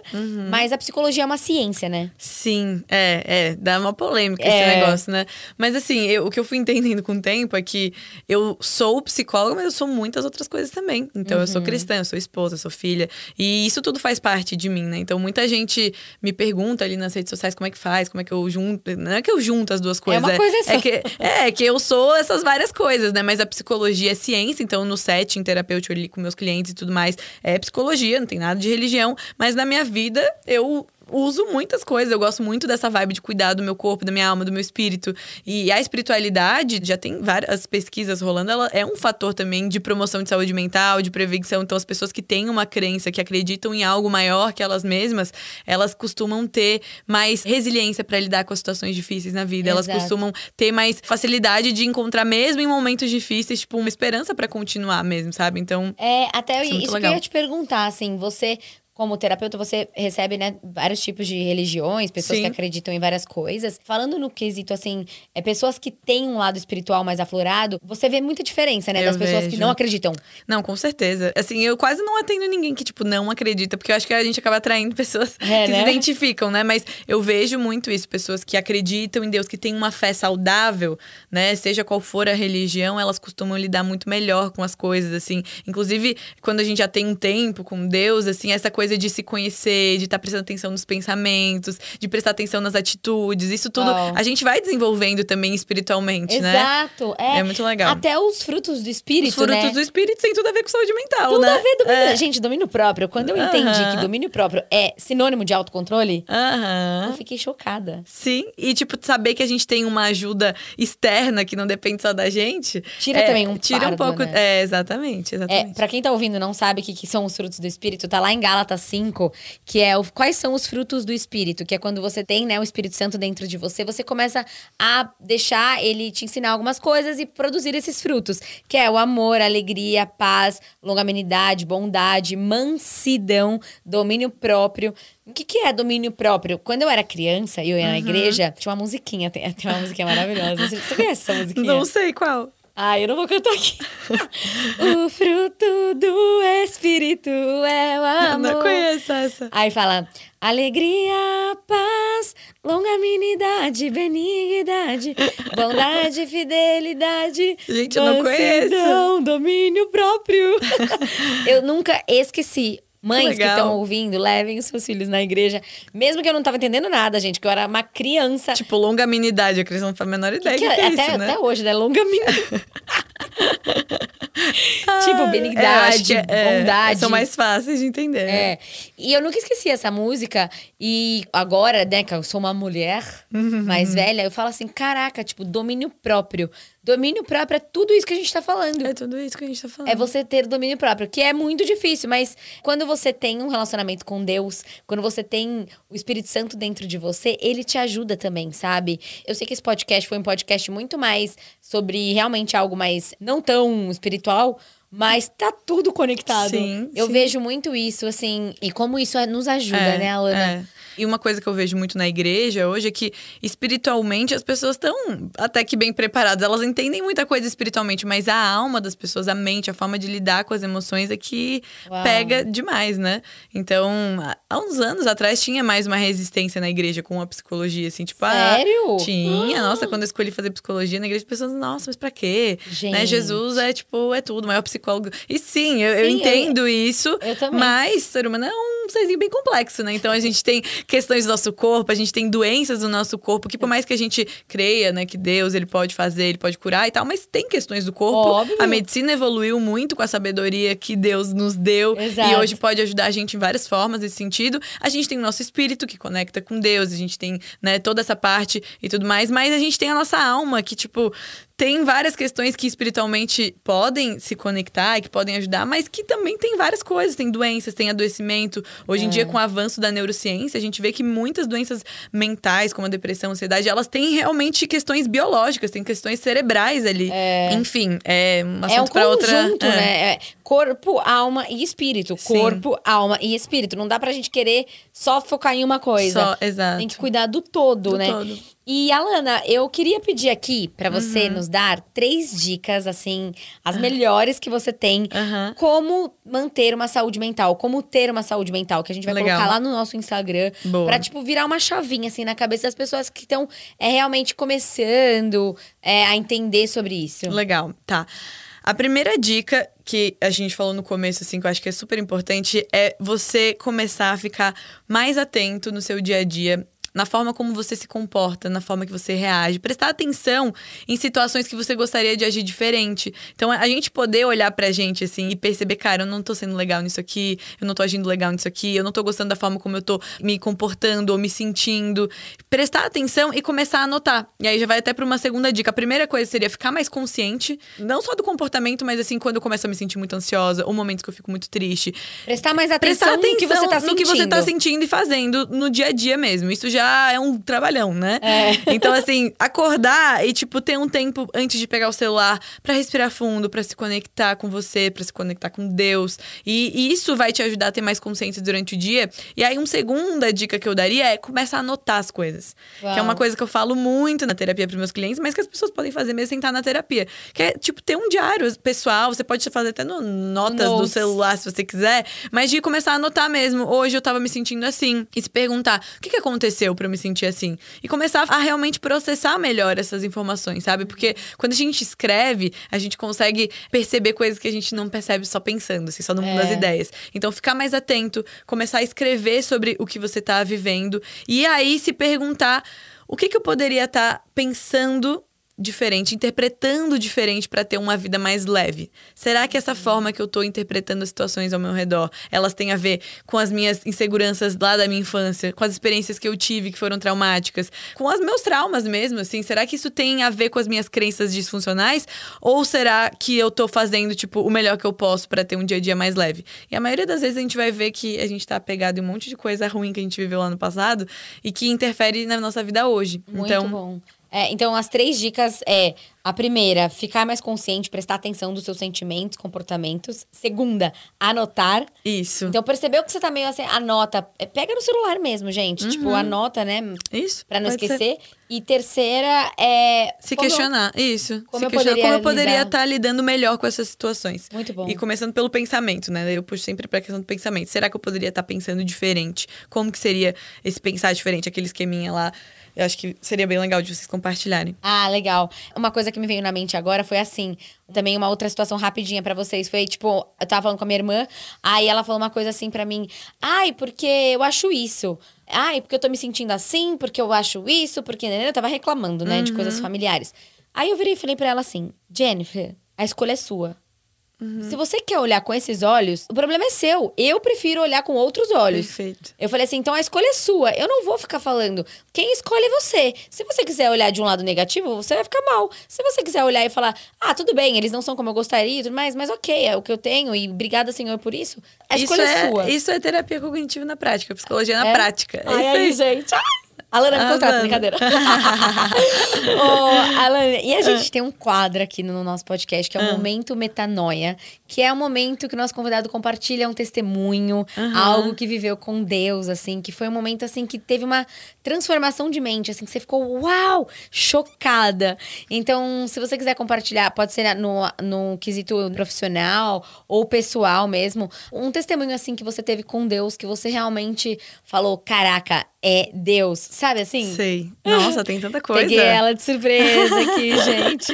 mas a psicologia é uma ciência, né? Sim, é, é, dá uma polêmica É. esse negócio, né? Mas assim, eu- o que eu fui entendendo com o tempo é que eu sou psicóloga, mas eu sou muitas outras coisas também. Então, eu sou Uhum. cristã, eu sou esposa, eu sou filha. E isso tudo faz parte de mim, né? Então, muita gente me pergunta ali nas redes sociais como é que faz, como é que eu junto. Não é que eu junto as duas coisas. uma coisa só. É que, é que eu sou essas várias coisas, né? Mas a psicologia é ciência, então no setting terapêutico ali com meus clientes e tudo mais, é psicologia, não tem nada de religião. Mas na minha vida, eu uso muitas coisas. Eu gosto muito dessa vibe de cuidar do meu corpo, da minha alma, do meu espírito. E a espiritualidade, já tem várias pesquisas rolando, ela é um fator também de promoção de saúde mental, de prevenção. Então, as pessoas que têm uma crença, que acreditam em algo maior que elas mesmas, elas costumam ter mais resiliência para lidar com as situações difíceis na vida. Elas Exato. costumam ter mais facilidade de encontrar, mesmo em momentos difíceis, tipo, uma esperança para continuar mesmo, sabe? Então, É, até Isso é isso que eu ia te perguntar, assim, você. Como terapeuta, você recebe, né, vários tipos de religiões, pessoas Sim. que acreditam em várias coisas. Falando no quesito, assim, é pessoas que têm um lado espiritual mais aflorado, você vê muita diferença, né? Eu das pessoas que vejo. não acreditam. Não, com certeza. Assim, eu quase não atendo ninguém que, tipo, não acredita, porque eu acho que a gente acaba atraindo [laughs] pessoas É, que né? se identificam, né? Mas eu vejo muito isso, pessoas que acreditam em Deus, que têm uma fé saudável, né? Seja qual for a religião, elas costumam lidar muito melhor com as coisas, assim. Inclusive, quando a gente já tem um tempo com Deus, assim, essa coisa de se conhecer, de estar prestando atenção nos pensamentos, de prestar atenção nas atitudes, isso tudo Uau. a gente vai desenvolvendo também espiritualmente, né? Exato. É, É muito legal. Até os frutos do espírito, Os frutos né? do espírito têm tudo a ver com saúde mental, Tudo né? a ver domínio. É. Gente, domínio próprio. Quando eu entendi Aham. que domínio próprio é sinônimo de autocontrole, Aham. eu fiquei chocada. Sim, e tipo, saber que a gente tem uma ajuda externa que não depende só da gente. Tira é, também um Tira um fardo, pouco. né? É, exatamente, É, exatamente. pra quem tá ouvindo e não sabe o que, que são os frutos do Espírito, tá lá em Gálatas 5, que é o, quais são os frutos do Espírito, que é quando você tem né, o Espírito Santo dentro de você, você começa a deixar ele te ensinar algumas coisas e produzir esses frutos, que é o amor, alegria, paz, longanimidade, bondade, mansidão, domínio próprio. O que, que é domínio próprio? Quando eu era criança e eu ia na igreja, tinha uma musiquinha, tem, tem uma musiquinha maravilhosa. Você, você conhece essa [laughs] musiquinha? Não sei qual. Ah, eu não vou cantar aqui. [laughs] o fruto do Espírito é o [laughs] amor. Não conheço essa. Aí fala: alegria, paz, longanimidade, benignidade, [laughs] bondade, fidelidade. Gente, eu não conheço. mansidão, domínio próprio. eu nunca esqueci. Mães que estão ouvindo, levem os seus filhos na igreja. Mesmo que eu não tava entendendo nada, gente, que eu era uma criança. Tipo, longanimidade, a criança não faz a menor ideia do que, Que é até, isso, né? até hoje, né? Longanimidade. [laughs] tipo, É, eu benignidade, que é, bondade. São mais fáceis de entender. É. E eu nunca esqueci essa música. E agora, né, que eu sou uma mulher Uhum. mais velha, eu falo assim: caraca, tipo, domínio próprio. Domínio próprio é tudo isso que a gente tá falando. É tudo isso que a gente tá falando. É você ter domínio próprio, que é muito difícil, mas quando você tem um relacionamento com Deus, quando você tem o Espírito Santo dentro de você, ele te ajuda também, sabe? Eu sei que esse podcast foi um podcast muito mais sobre realmente algo mais não tão espiritual, mas tá tudo conectado. Sim, Eu sim. vejo muito isso, assim, e como isso nos ajuda, É, né, Alana? é. E uma coisa que eu vejo muito na igreja hoje é que, espiritualmente, as pessoas estão até que bem preparadas. Elas entendem muita coisa espiritualmente, mas a alma das pessoas, a mente, a forma de lidar com as emoções é que Uau. pega demais, né? Então, há- uns anos atrás tinha mais uma resistência na igreja com a psicologia, assim, tipo, ah, Sério? tinha. Nossa, quando eu escolhi fazer psicologia na igreja, as pessoas, nossa, mas pra quê? Gente. Né? Jesus é, tipo, é tudo, o maior psicólogo. E sim, eu, eu Sim, eu- entendo isso. eu também. Mas ser humano é um serzinho bem complexo, né? Então a gente tem questões do nosso corpo, a gente tem doenças do nosso corpo, que por mais que a gente creia, né, que Deus ele pode fazer, ele pode curar e tal, mas tem questões do corpo. Óbvio. A medicina evoluiu muito com a sabedoria que Deus nos deu Exato. e hoje pode ajudar a gente em várias formas nesse sentido. A gente tem o nosso espírito que conecta com Deus, a gente tem, né, toda essa parte e tudo mais, mas a gente tem a nossa alma que tipo tem várias questões que espiritualmente podem se conectar e que podem ajudar, mas que também tem várias coisas. Tem doenças, tem adoecimento. Hoje em dia, com o avanço da neurociência, a gente vê que muitas doenças mentais, como a depressão, a ansiedade, elas têm realmente questões biológicas, tem questões cerebrais ali. Enfim, é um assunto É um pra outra. é. né? É corpo, alma e espírito. Sim. Corpo, alma e espírito. Não dá pra gente querer só focar em uma coisa. Só, exato. Tem que cuidar do todo, Do né? todo. E, Alana, eu queria pedir aqui pra você Uhum. nos dar três dicas, assim, as melhores que você tem. Aham. Como manter uma saúde mental, como ter uma saúde mental, que a gente vai Legal. colocar lá no nosso Instagram. Boa. Pra, tipo, virar uma chavinha, assim, na cabeça das pessoas que estão é, realmente começando é, a entender sobre isso. Legal, tá. A primeira dica que a gente falou no começo, assim, que eu acho que é super importante, é você começar a ficar mais atento no seu dia a dia. Na forma como você se comporta, na forma que você reage. Prestar atenção em situações que você gostaria de agir diferente. Então, a gente poder olhar pra gente, assim, e perceber, cara, eu não tô sendo legal nisso aqui, eu não tô agindo legal nisso aqui, eu não tô gostando da forma como eu tô me comportando ou me sentindo. Prestar atenção e começar a anotar. E aí já vai até pra uma segunda dica. A primeira coisa seria ficar mais consciente, não só do comportamento, mas assim, quando eu começo a me sentir muito ansiosa, ou momentos que eu fico muito triste. Prestar mais atenção, Prestar atenção no que você tá sentindo. no que você tá sentindo e fazendo no dia a dia mesmo. Isso já é um trabalhão, né? É. [laughs] Então, assim, acordar e, tipo, ter um tempo antes de pegar o celular pra respirar fundo, pra se conectar com você, pra se conectar com Deus. E, e isso vai te ajudar a ter mais consciência durante o dia. E aí, uma segunda dica que eu daria é começar a anotar as coisas. Que é Uau. uma coisa que eu falo muito na terapia para meus clientes, mas que as pessoas podem fazer mesmo sem estar na terapia. Que é, tipo, ter um diário pessoal. Você pode fazer até no notas do Notes. celular, se você quiser. Mas de começar a anotar mesmo. Hoje eu tava me sentindo assim. E se perguntar, o que, que aconteceu para eu me sentir assim? E começar a realmente processar melhor essas informações, sabe? Porque quando a gente escreve, a gente consegue perceber coisas que a gente não percebe só pensando, assim, só no mundo É. das ideias. Então, ficar mais atento, começar a escrever sobre o que você tá vivendo. E aí se perguntar o que, que eu poderia estar pensando diferente, interpretando diferente para ter uma vida mais leve. Será que essa forma que eu tô interpretando as situações ao meu redor, elas têm a ver com as minhas inseguranças lá da minha infância, com as experiências que eu tive que foram traumáticas, com os meus traumas mesmo, assim? Será que isso tem a ver com as minhas crenças disfuncionais ou será que eu tô fazendo tipo o melhor que eu posso para ter um dia a dia mais leve? E a maioria das vezes a gente vai ver que a gente tá apegado em um monte de coisa ruim que a gente viveu lá no passado e que interfere na nossa vida hoje. Muito então, bom. É, então, as três dicas é: a primeira, ficar mais consciente, prestar atenção dos seus sentimentos, comportamentos. Segunda, anotar. isso. Então, percebeu que você tá meio assim, anota. É, Pega no celular mesmo, gente. Tipo, anota, né? isso. Pra não Uhum. pode ser. esquecer. E terceira é. Se como- questionar, isso. como se eu questionar poderia como eu poderia estar lidando melhor com essas situações. Muito bom. E começando pelo pensamento, né? Eu puxo sempre pra questão do pensamento. Será que eu poderia estar pensando diferente? Como que seria esse pensar diferente, aquele esqueminha lá? Eu acho que seria bem legal de vocês compartilharem. Ah, legal. Uma coisa que me veio na mente agora foi assim. Também uma outra situação rapidinha pra vocês. Foi, tipo, eu tava falando com a minha irmã, aí ela falou uma coisa assim pra mim. Ai, porque eu acho isso. Ai, porque eu tô me sentindo assim, porque eu acho isso, porque... né, Eu tava reclamando, né, de coisas familiares. Aí eu virei e falei pra ela assim, Jennifer, a escolha é sua. Se você quer olhar com esses olhos, o problema é seu. Eu prefiro olhar com outros olhos. Perfeito. Eu falei assim, então a escolha é sua. Eu não vou ficar falando. Quem escolhe é você. Se você quiser olhar de um lado negativo, você vai ficar mal. Se você quiser olhar e falar, ah, tudo bem, eles não são como eu gostaria, e tudo mais, mas ok, é o que eu tenho e obrigada, Senhor, por isso. A isso escolha é, sua. Isso é terapia cognitiva na prática, psicologia na É? prática. É Ai, isso aí. gente. Ai. Alana, me Ah, contrata, brincadeira. [laughs] Ô, Alana, e a gente tem um quadro aqui no nosso podcast que é o Ah. Momento Metanoia, que é o momento que o nosso convidado compartilha um testemunho, Aham. algo que viveu com Deus, assim, que foi um momento, assim, que teve uma transformação de mente, assim, que você ficou, uau, chocada. Então, se você quiser compartilhar, pode ser no, no quesito profissional ou pessoal mesmo, um testemunho, assim, que você teve com Deus, que você realmente falou, caraca, é Deus, sabe assim? Sei. Nossa, tem tanta [laughs] coisa. Peguei ela de surpresa aqui, [laughs] gente.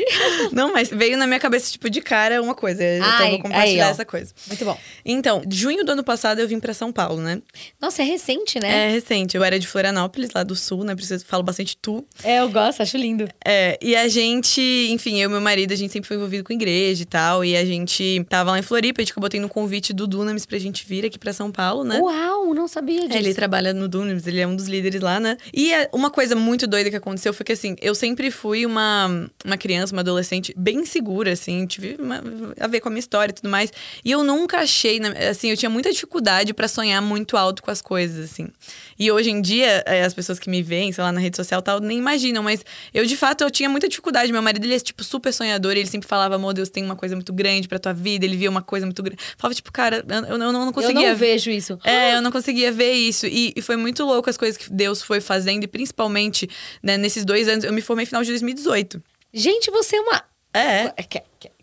Não, mas veio na minha cabeça, tipo, de cara uma coisa. Então Ai, eu vou compartilhar aí, essa coisa. Muito bom. Então, junho do ano passado eu vim pra São Paulo, né? Nossa, é recente, né? É recente. Eu era de Florianópolis, lá do sul, né? Preciso falo bastante tu. É, eu gosto, acho lindo. É, e a gente, enfim, eu e meu marido, a gente sempre foi envolvido com igreja e tal. E a gente tava lá em Floripa, a gente acabou tendo um convite do Dunamis pra gente vir aqui pra São Paulo, né? Uau, não sabia disso. É, ele trabalha no Dunamis, ele é um dos líderes lá, né? E é, uma coisa muito doida que aconteceu foi que, assim, eu sempre fui uma, uma criança, uma adolescente bem segura, assim, tive uma, a ver com a minha história e tudo mais. E eu nunca achei, assim, eu tinha muita dificuldade para sonhar muito alto com as coisas, assim. E hoje em dia, é, as pessoas que me veem, sei lá, na rede social tal, nem imaginam, mas eu, de fato, eu tinha muita dificuldade. Meu marido, ele é, tipo, super sonhador, ele sempre falava, amor, Deus tem uma coisa muito grande pra tua vida, ele via uma coisa muito grande. Falava, tipo, cara, eu, eu, eu não conseguia. Eu não vejo isso. É, eu não conseguia ver isso. E, e, foi muito louco as coisas que Deus foi fazendo, e principalmente, né, nesses dois anos, eu me formei no final de 2018. Gente, você é uma. É.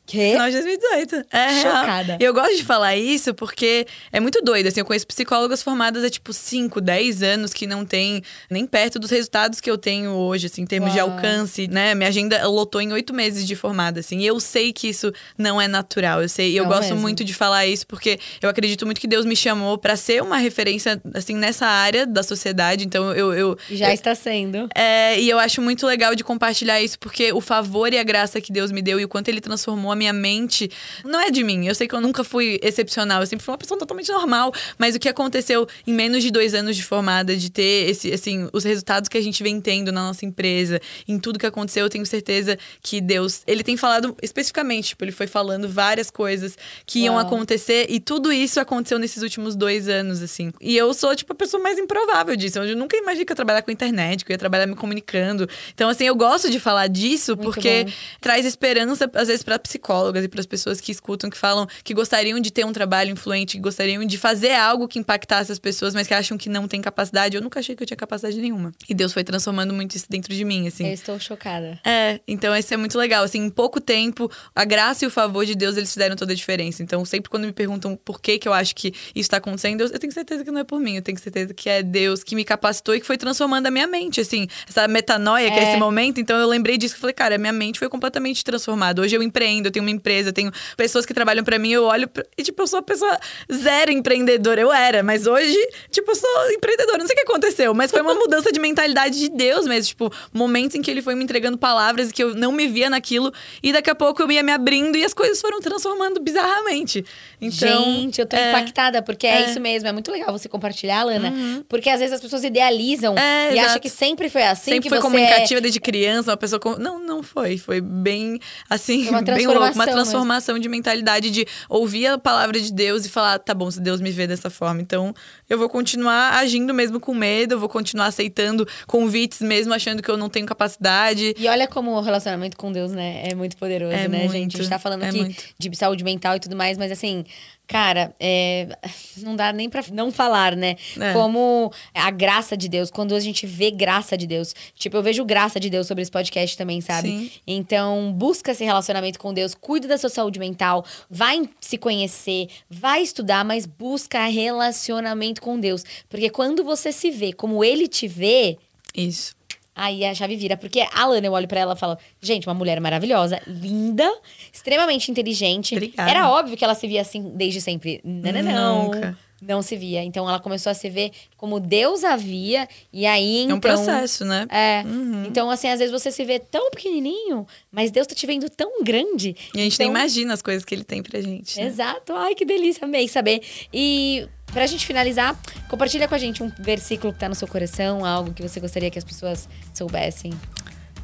Quê? Final de 2018. É Chocada. E eu gosto de falar isso porque é muito doido. Assim, eu conheço psicólogas formadas há tipo 5, 10 anos que não tem nem perto dos resultados que eu tenho hoje, assim, em termos Uau. de alcance, né? Minha agenda lotou em oito meses de formada, assim. E eu sei que isso não é natural. Eu sei, eu não gosto mesmo. muito de falar isso porque eu acredito muito que Deus me chamou para ser uma referência, assim, nessa área da sociedade. Então eu. eu Já eu, está sendo. É, e eu acho muito legal de compartilhar isso porque o favor e a graça que Deus me deu e o quanto ele transformou minha mente não é de mim. Eu sei que eu nunca fui excepcional, eu sempre fui uma pessoa totalmente normal. Mas o que aconteceu em menos de dois anos de formada, de ter esse, assim, os resultados que a gente vem tendo na nossa empresa, em tudo que aconteceu, eu tenho certeza que Deus, ele tem falado especificamente, tipo, ele foi falando várias coisas que iam Uau. acontecer e tudo isso aconteceu nesses últimos dois anos, assim. E eu sou, tipo, a pessoa mais improvável disso. Eu nunca imaginei que eu ia trabalhar com internet, que eu ia trabalhar me comunicando. Então, assim, eu gosto de falar disso Muito porque bom. traz esperança, às vezes, para psicólogas e para as pessoas que escutam, que falam que gostariam de ter um trabalho influente, que gostariam de fazer algo que impactasse as pessoas, mas que acham que não tem capacidade. Eu nunca achei que eu tinha capacidade nenhuma. E Deus foi transformando muito isso dentro de mim, assim. Eu estou chocada. É, então isso é muito legal. Assim, em pouco tempo, a graça e o favor de Deus, eles fizeram toda a diferença. Então, sempre quando me perguntam por que que eu acho que isso está acontecendo, eu, tenho certeza que não é por mim. Eu tenho certeza que é Deus que me capacitou e que foi transformando a minha mente, assim. Essa metanoia, que é, é esse momento. Então, eu lembrei disso e falei, cara, minha mente foi completamente transformada. Hoje eu empreendo, eu tenho uma empresa, tenho pessoas que trabalham para mim, eu olho pra, e, tipo, eu sou uma pessoa zero empreendedora. Eu era, mas hoje, tipo, eu sou empreendedora. Não sei o que aconteceu, mas foi uma [laughs] mudança de mentalidade de Deus mesmo. Tipo, momentos em que ele foi me entregando palavras que eu não me via naquilo. E daqui a pouco eu ia me abrindo e as coisas foram transformando bizarramente. Então, Gente, eu tô é, impactada, porque é, é, isso mesmo. É muito legal você compartilhar, Lana. Uhum. Porque às vezes as pessoas idealizam é, e acham que sempre foi assim. Sempre foi comunicativa desde criança, uma pessoa. Com... Não, não foi. Foi bem, assim, [laughs] bem louco. Uma transformação de mentalidade de ouvir a palavra de Deus e falar: tá bom, se Deus me vê dessa forma, então eu vou continuar agindo mesmo com medo, eu vou continuar aceitando convites mesmo achando que eu não tenho capacidade. E olha como o relacionamento com Deus, né, é muito poderoso, é né, muito, gente? A gente tá falando é aqui muito. de saúde mental e tudo mais, mas assim, Cara, é, [laughs] não dá nem pra não falar, né? É. Como a graça de Deus, quando a gente vê graça de Deus. Tipo, eu vejo graça de Deus sobre esse podcast também, sabe? Sim. Então, busca esse relacionamento com Deus, cuida da sua saúde mental, vai se conhecer, vai estudar, mas busca relacionamento com Deus. Porque quando você se vê como ele te vê. Isso. Aí a chave vira. Porque a Lana, eu olho pra ela e falo, gente, uma mulher maravilhosa, linda, extremamente inteligente. Obrigada. Era óbvio que ela se via assim desde sempre. Não, não. Nunca. Não se via. Então ela começou a se ver como Deus a via. E aí, então. É um então processo, né? É. Uhum. Então, assim, às vezes você se vê tão pequenininho, mas Deus tá te vendo tão grande. E a gente então... nem imagina as coisas que ele tem pra gente. Né? Exato. Ai, que delícia, amei saber. E Pra gente finalizar, compartilha com a gente um versículo que tá no seu coração, algo que você gostaria que as pessoas soubessem.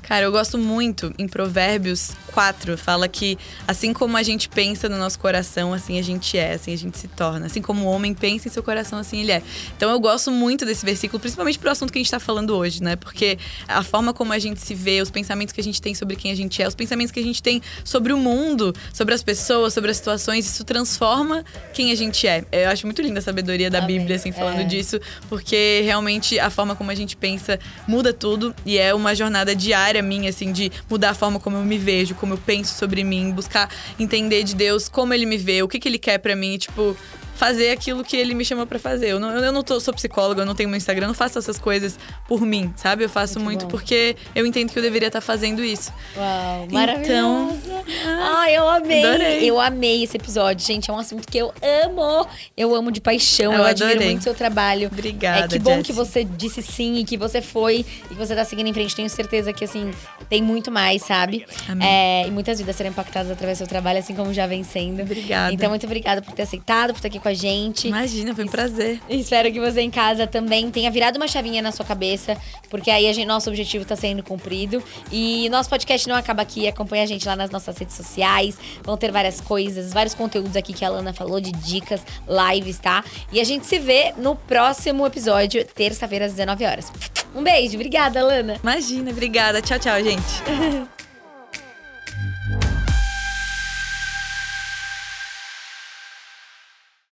Cara, eu gosto muito em Provérbios 4, fala que assim como a gente pensa no nosso coração, assim a gente é, assim a gente se torna. Assim como o homem pensa em seu coração, assim ele é. Então eu gosto muito desse versículo, principalmente pro assunto que a gente tá falando hoje, né? Porque a forma como a gente se vê, os pensamentos que a gente tem sobre quem a gente é, os pensamentos que a gente tem sobre o mundo, sobre as pessoas, sobre as situações, isso transforma quem a gente é. Eu acho muito linda a sabedoria da Amém. Bíblia, assim, falando é. disso, porque realmente a forma como a gente pensa muda tudo e é uma jornada diária diária minha, assim, de mudar a forma como eu me vejo, como eu penso sobre mim, buscar entender de Deus como ele me vê, o que, que ele quer para mim, tipo, fazer aquilo que ele me chamou para fazer. Eu não, eu não tô, sou psicóloga, eu não tenho meu Instagram, eu não faço essas coisas por mim, sabe? Eu faço muito, muito porque eu entendo que eu deveria estar tá fazendo isso. Uau, maravilhosa! Então, ah, eu amei! Adorei. Eu amei esse episódio, gente. É um assunto que eu amo. Eu amo de paixão, eu, eu admiro muito o seu trabalho. Obrigada, É que bom que você disse sim e que você foi e que você tá seguindo em frente. Tenho certeza que, assim, tem muito mais, sabe? Amém. É, e muitas vidas serão impactadas através do seu trabalho, assim como já vem sendo. Obrigada. Então, muito obrigada por ter aceitado, por estar aqui com a a gente. Imagina, foi um prazer. Espero que você em casa também tenha virado uma chavinha na sua cabeça, porque aí gente, nosso objetivo está sendo cumprido. E nosso podcast não acaba aqui. Acompanha a gente lá nas nossas redes sociais. Vão ter várias coisas, vários conteúdos aqui que a Lana falou de dicas, lives, tá? E a gente se vê no próximo episódio, terça-feira às 19 horas. Um beijo, obrigada, Lana. Imagina, obrigada. Tchau, tchau, gente. [laughs]